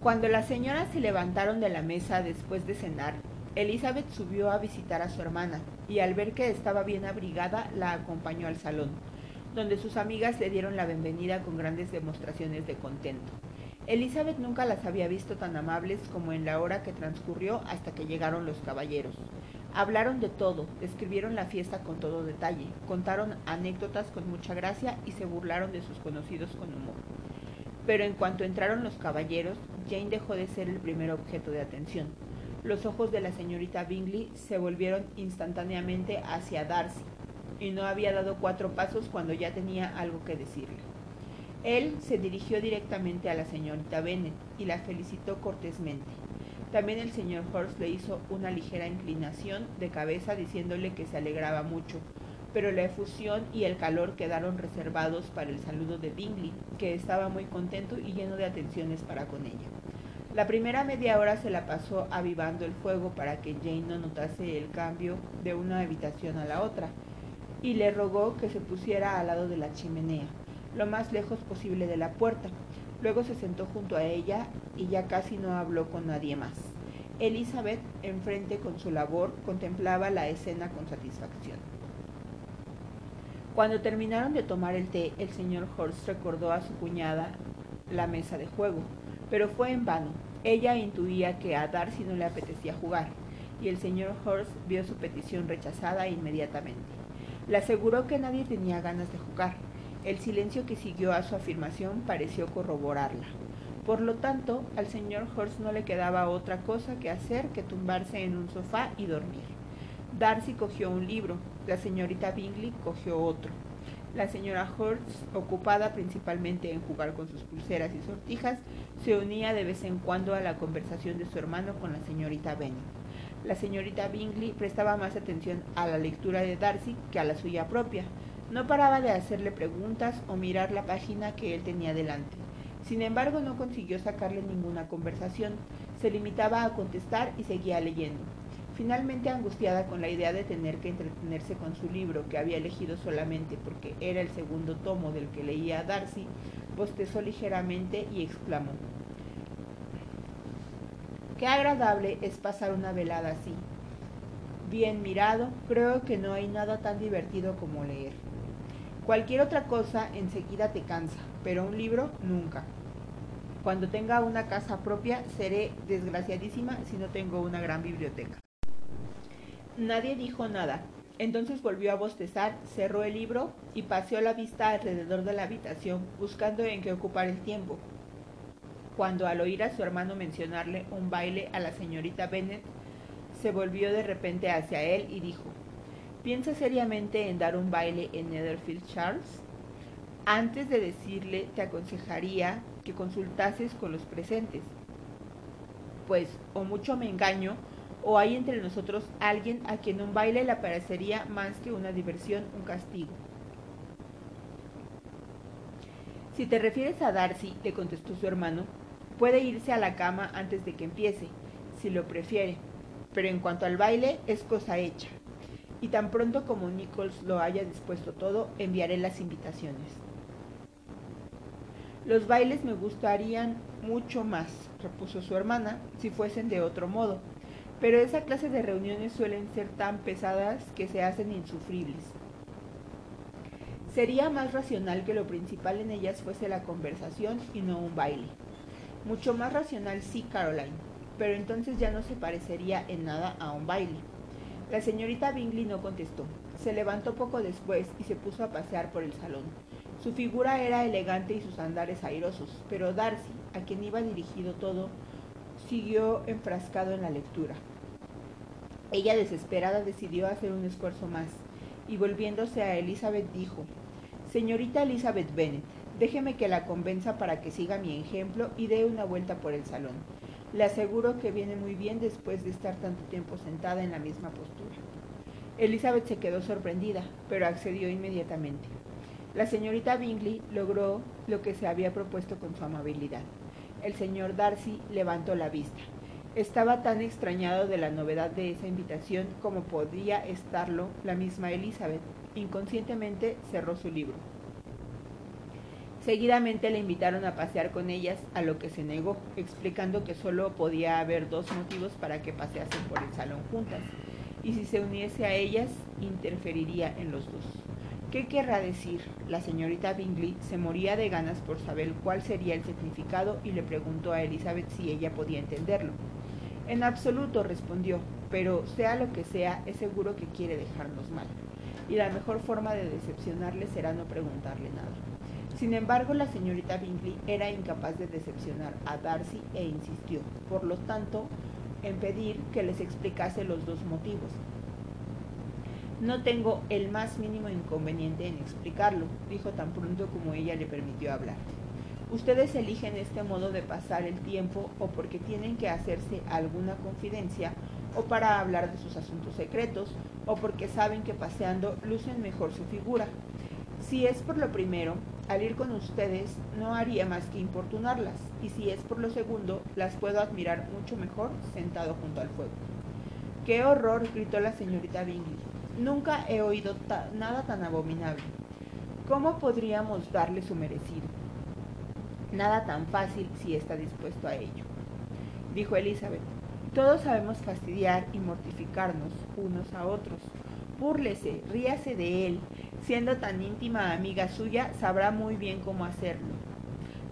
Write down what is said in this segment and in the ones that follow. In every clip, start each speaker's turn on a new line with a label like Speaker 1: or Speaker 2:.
Speaker 1: Cuando las señoras se levantaron de la mesa después de cenar, Elizabeth subió a visitar a su hermana y al ver que estaba bien abrigada la acompañó al salón, donde sus amigas le dieron la bienvenida con grandes demostraciones de contento. Elizabeth nunca las había visto tan amables como en la hora que transcurrió hasta que llegaron los caballeros. Hablaron de todo, describieron la fiesta con todo detalle, contaron anécdotas con mucha gracia y se burlaron de sus conocidos con humor. Pero en cuanto entraron los caballeros, Jane dejó de ser el primer objeto de atención. Los ojos de la señorita Bingley se volvieron instantáneamente hacia Darcy, y no había dado cuatro pasos cuando ya tenía algo que decirle. Él se dirigió directamente a la señorita Bennet y la felicitó cortésmente. También el señor Horst le hizo una ligera inclinación de cabeza diciéndole que se alegraba mucho, pero la efusión y el calor quedaron reservados para el saludo de Bingley, que estaba muy contento y lleno de atenciones para con ella. La primera media hora se la pasó avivando el fuego para que Jane no notase el cambio de una habitación a la otra, y le rogó que se pusiera al lado de la chimenea, lo más lejos posible de la puerta. Luego se sentó junto a ella y ya casi no habló con nadie más. Elizabeth, enfrente con su labor, contemplaba la escena con satisfacción. Cuando terminaron de tomar el té, el señor Horst recordó a su cuñada la mesa de juego, pero fue en vano. Ella intuía que a Darcy no le apetecía jugar, y el señor Horst vio su petición rechazada inmediatamente. Le aseguró que nadie tenía ganas de jugar. El silencio que siguió a su afirmación pareció corroborarla. Por lo tanto, al señor Horst no le quedaba otra cosa que hacer que tumbarse en un sofá y dormir. Darcy cogió un libro, la señorita Bingley cogió otro. La señora Horst, ocupada principalmente en jugar con sus pulseras y sortijas, se unía de vez en cuando a la conversación de su hermano con la señorita Bennet la señorita Bingley prestaba más atención a la lectura de Darcy que a la suya propia. No paraba de hacerle preguntas o mirar la página que él tenía delante. Sin embargo, no consiguió sacarle ninguna conversación. Se limitaba a contestar y seguía leyendo. Finalmente, angustiada con la idea de tener que entretenerse con su libro, que había elegido solamente porque era el segundo tomo del que leía Darcy, bostezó ligeramente y exclamó Qué agradable es pasar una velada así. Bien mirado, creo que no hay nada tan divertido como leer. Cualquier otra cosa enseguida te cansa, pero un libro nunca. Cuando tenga una casa propia seré desgraciadísima si no tengo una gran biblioteca. Nadie dijo nada. Entonces volvió a bostezar, cerró el libro y paseó la vista alrededor de la habitación buscando en qué ocupar el tiempo cuando al oír a su hermano mencionarle un baile a la señorita Bennet, se volvió de repente hacia él y dijo, ¿piensa seriamente en dar un baile en Netherfield, Charles? Antes de decirle, te aconsejaría que consultases con los presentes. Pues, o mucho me engaño, o hay entre nosotros alguien a quien un baile le parecería más que una diversión, un castigo. Si te refieres a Darcy, le contestó su hermano, Puede irse a la cama antes de que empiece, si lo prefiere, pero en cuanto al baile es cosa hecha. Y tan pronto como Nichols lo haya dispuesto todo, enviaré las invitaciones. Los bailes me gustarían mucho más, repuso su hermana, si fuesen de otro modo, pero esa clase de reuniones suelen ser tan pesadas que se hacen insufribles. Sería más racional que lo principal en ellas fuese la conversación y no un baile. Mucho más racional, sí, Caroline, pero entonces ya no se parecería en nada a un baile. La señorita Bingley no contestó. Se levantó poco después y se puso a pasear por el salón. Su figura era elegante y sus andares airosos, pero Darcy, a quien iba dirigido todo, siguió enfrascado en la lectura. Ella, desesperada, decidió hacer un esfuerzo más, y volviéndose a Elizabeth dijo, Señorita Elizabeth Bennet, Déjeme que la convenza para que siga mi ejemplo y dé una vuelta por el salón. Le aseguro que viene muy bien después de estar tanto tiempo sentada en la misma postura. Elizabeth se quedó sorprendida, pero accedió inmediatamente. La señorita Bingley logró lo que se había propuesto con su amabilidad. El señor Darcy levantó la vista. Estaba tan extrañado de la novedad de esa invitación como podía estarlo la misma Elizabeth. Inconscientemente cerró su libro. Seguidamente le invitaron a pasear con ellas, a lo que se negó, explicando que solo podía haber dos motivos para que paseasen por el salón juntas, y si se uniese a ellas, interferiría en los dos. ¿Qué querrá decir? La señorita Bingley se moría de ganas por saber cuál sería el significado y le preguntó a Elizabeth si ella podía entenderlo. En absoluto, respondió, pero sea lo que sea, es seguro que quiere dejarnos mal, y la mejor forma de decepcionarle será no preguntarle nada. Sin embargo, la señorita Bingley era incapaz de decepcionar a Darcy e insistió, por lo tanto, en pedir que les explicase los dos motivos. No tengo el más mínimo inconveniente en explicarlo, dijo tan pronto como ella le permitió hablar. Ustedes eligen este modo de pasar el tiempo o porque tienen que hacerse alguna confidencia o para hablar de sus asuntos secretos o porque saben que paseando lucen mejor su figura. Si es por lo primero, al ir con ustedes no haría más que importunarlas, y si es por lo segundo, las puedo admirar mucho mejor sentado junto al fuego. ¡Qué horror! gritó la señorita Bingley. Nunca he oído nada tan abominable. ¿Cómo podríamos darle su merecido? Nada tan fácil si está dispuesto a ello, dijo Elizabeth. Todos sabemos fastidiar y mortificarnos unos a otros. Búrlese, ríase de él. Siendo tan íntima amiga suya, sabrá muy bien cómo hacerlo.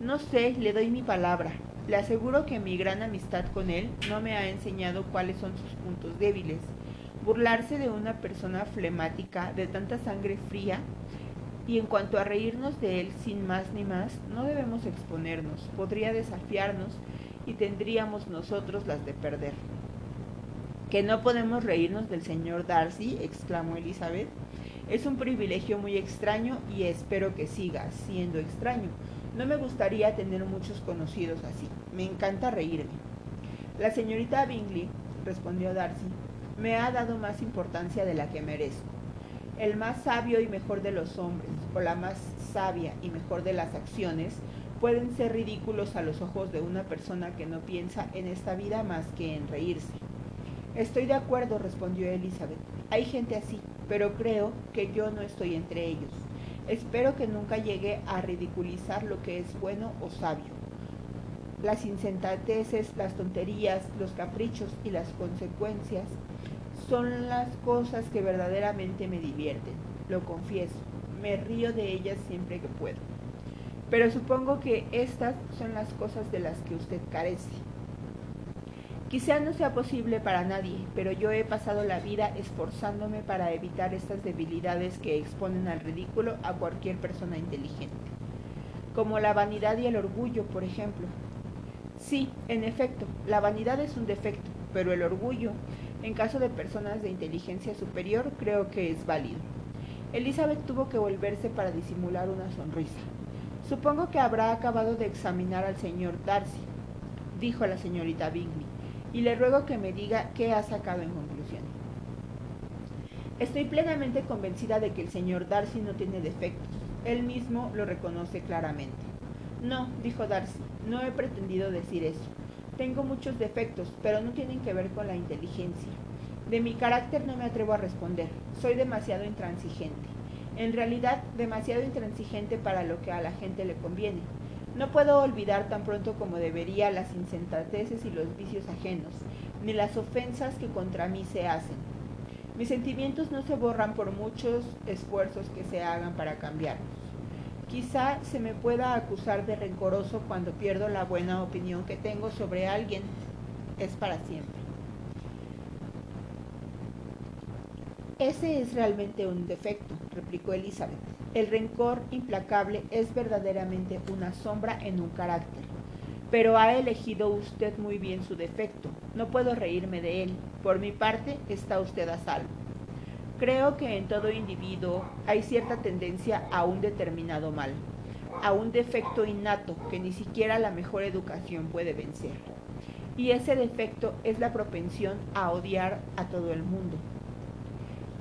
Speaker 1: No sé, le doy mi palabra. Le aseguro que mi gran amistad con él no me ha enseñado cuáles son sus puntos débiles. Burlarse de una persona flemática, de tanta sangre fría, y en cuanto a reírnos de él sin más ni más, no debemos exponernos. Podría desafiarnos y tendríamos nosotros las de perder. ¿Que no podemos reírnos del señor Darcy? exclamó Elizabeth. Es un privilegio muy extraño y espero que siga siendo extraño. No me gustaría tener muchos conocidos así. Me encanta reírme. La señorita Bingley, respondió Darcy, me ha dado más importancia de la que merezco. El más sabio y mejor de los hombres, o la más sabia y mejor de las acciones, pueden ser ridículos a los ojos de una persona que no piensa en esta vida más que en reírse. Estoy de acuerdo, respondió Elizabeth. Hay gente así, pero creo que yo no estoy entre ellos. Espero que nunca llegue a ridiculizar lo que es bueno o sabio. Las insensatezes, las tonterías, los caprichos y las consecuencias son las cosas que verdaderamente me divierten, lo confieso. Me río de ellas siempre que puedo. Pero supongo que estas son las cosas de las que usted carece. Quizá no sea posible para nadie, pero yo he pasado la vida esforzándome para evitar estas debilidades que exponen al ridículo a cualquier persona inteligente, como la vanidad y el orgullo, por ejemplo. Sí, en efecto, la vanidad es un defecto, pero el orgullo, en caso de personas de inteligencia superior, creo que es válido. Elizabeth tuvo que volverse para disimular una sonrisa. Supongo que habrá acabado de examinar al señor Darcy, dijo la señorita Bingley y le ruego que me diga qué ha sacado en conclusión. Estoy plenamente convencida de que el señor Darcy no tiene defectos. Él mismo lo reconoce claramente. No, dijo Darcy, no he pretendido decir eso. Tengo muchos defectos, pero no tienen que ver con la inteligencia. De mi carácter no me atrevo a responder. Soy demasiado intransigente. En realidad, demasiado intransigente para lo que a la gente le conviene. No puedo olvidar tan pronto como debería las insensatezes y los vicios ajenos, ni las ofensas que contra mí se hacen. Mis sentimientos no se borran por muchos esfuerzos que se hagan para cambiarlos. Quizá se me pueda acusar de rencoroso cuando pierdo la buena opinión que tengo sobre alguien. Es para siempre. Ese es realmente un defecto, replicó Elizabeth. El rencor implacable es verdaderamente una sombra en un carácter. Pero ha elegido usted muy bien su defecto. No puedo reírme de él. Por mi parte, está usted a salvo. Creo que en todo individuo hay cierta tendencia a un determinado mal, a un defecto innato que ni siquiera la mejor educación puede vencer. Y ese defecto es la propensión a odiar a todo el mundo.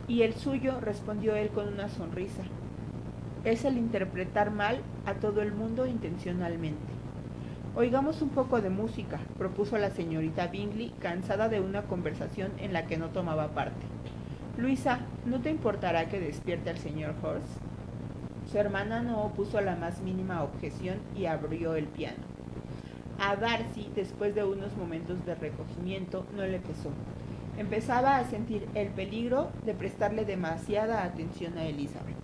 Speaker 1: Y el suyo, respondió él con una sonrisa, es el interpretar mal a todo el mundo intencionalmente. Oigamos un poco de música, propuso la señorita Bingley, cansada de una conversación en la que no tomaba parte. Luisa, ¿no te importará que despierte al señor Horst? Su hermana no opuso la más mínima objeción y abrió el piano. A Darcy, después de unos momentos de recogimiento, no le pesó. Empezaba a sentir el peligro de prestarle demasiada atención a Elizabeth.